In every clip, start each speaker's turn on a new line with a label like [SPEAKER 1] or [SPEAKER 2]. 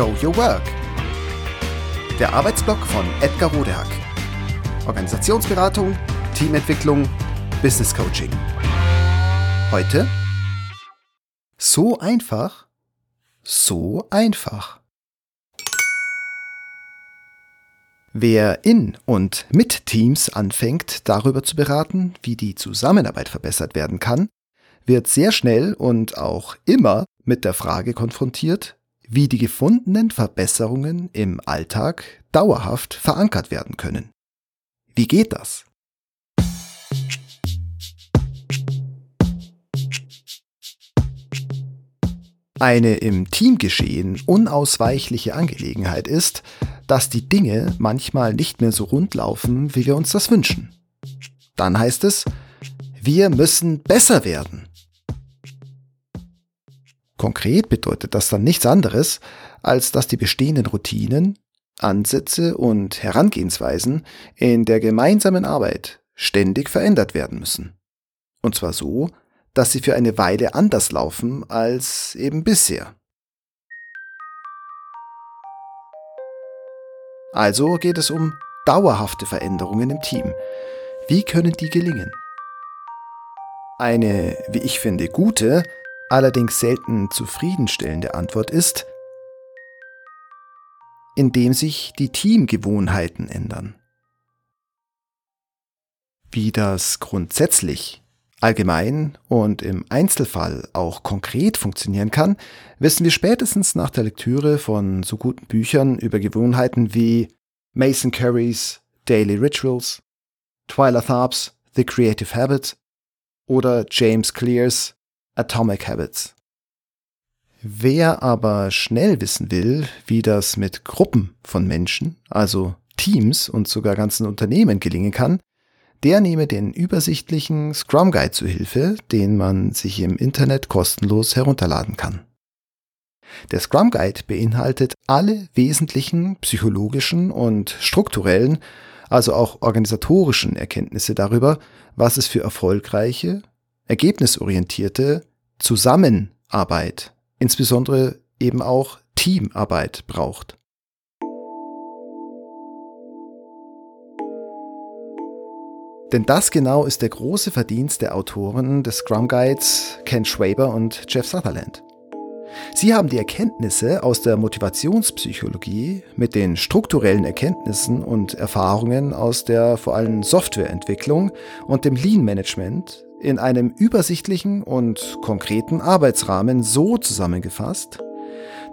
[SPEAKER 1] Show Your Work. Der Arbeitsblock von Edgar Rodehack. Organisationsberatung, Teamentwicklung, Business Coaching. Heute so einfach, so einfach. Wer in und mit Teams anfängt, darüber zu beraten, wie die Zusammenarbeit verbessert werden kann, wird sehr schnell und auch immer mit der Frage konfrontiert, wie die gefundenen Verbesserungen im Alltag dauerhaft verankert werden können. Wie geht das? Eine im Teamgeschehen unausweichliche Angelegenheit ist, dass die Dinge manchmal nicht mehr so rund laufen, wie wir uns das wünschen. Dann heißt es, wir müssen besser werden. Konkret bedeutet das dann nichts anderes, als dass die bestehenden Routinen, Ansätze und Herangehensweisen in der gemeinsamen Arbeit ständig verändert werden müssen. Und zwar so, dass sie für eine Weile anders laufen als eben bisher. Also geht es um dauerhafte Veränderungen im Team. Wie können die gelingen? Eine, wie ich finde, gute, allerdings selten zufriedenstellende Antwort ist, indem sich die Teamgewohnheiten ändern. Wie das grundsätzlich, allgemein und im Einzelfall auch konkret funktionieren kann, wissen wir spätestens nach der Lektüre von so guten Büchern über Gewohnheiten wie Mason Currys Daily Rituals, Twyla Tharps The Creative Habit oder James Clears Atomic Habits. Wer aber schnell wissen will, wie das mit Gruppen von Menschen, also Teams und sogar ganzen Unternehmen gelingen kann, der nehme den übersichtlichen Scrum Guide zu Hilfe, den man sich im Internet kostenlos herunterladen kann. Der Scrum Guide beinhaltet alle wesentlichen psychologischen und strukturellen, also auch organisatorischen Erkenntnisse darüber, was es für erfolgreiche, ergebnisorientierte Zusammenarbeit, insbesondere eben auch Teamarbeit braucht. Denn das genau ist der große Verdienst der Autoren des Scrum Guides Ken Schwaber und Jeff Sutherland. Sie haben die Erkenntnisse aus der Motivationspsychologie mit den strukturellen Erkenntnissen und Erfahrungen aus der vor allem Softwareentwicklung und dem Lean Management in einem übersichtlichen und konkreten Arbeitsrahmen so zusammengefasst,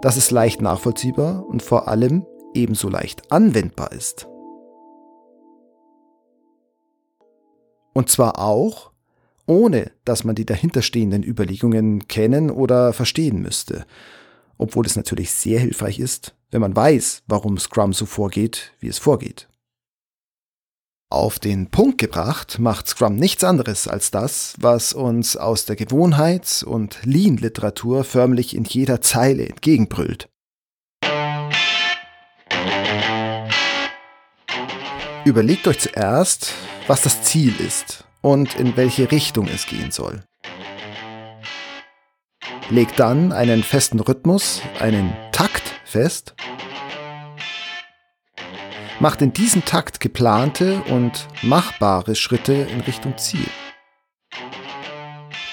[SPEAKER 1] dass es leicht nachvollziehbar und vor allem ebenso leicht anwendbar ist. Und zwar auch, ohne dass man die dahinterstehenden Überlegungen kennen oder verstehen müsste, obwohl es natürlich sehr hilfreich ist, wenn man weiß, warum Scrum so vorgeht, wie es vorgeht. Auf den Punkt gebracht macht Scrum nichts anderes als das, was uns aus der Gewohnheits- und Lean-Literatur förmlich in jeder Zeile entgegenbrüllt. Überlegt euch zuerst, was das Ziel ist und in welche Richtung es gehen soll. Legt dann einen festen Rhythmus, einen Takt fest macht in diesem Takt geplante und machbare Schritte in Richtung Ziel.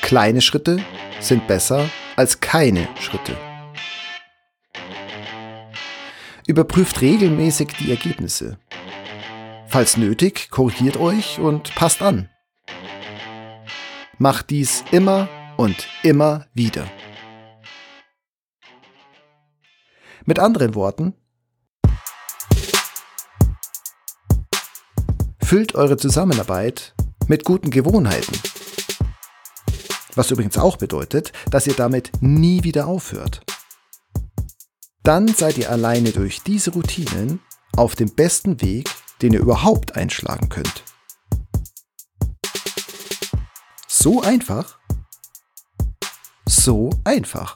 [SPEAKER 1] Kleine Schritte sind besser als keine Schritte. Überprüft regelmäßig die Ergebnisse. Falls nötig, korrigiert euch und passt an. Macht dies immer und immer wieder. Mit anderen Worten, Füllt eure Zusammenarbeit mit guten Gewohnheiten. Was übrigens auch bedeutet, dass ihr damit nie wieder aufhört. Dann seid ihr alleine durch diese Routinen auf dem besten Weg, den ihr überhaupt einschlagen könnt. So einfach? So einfach.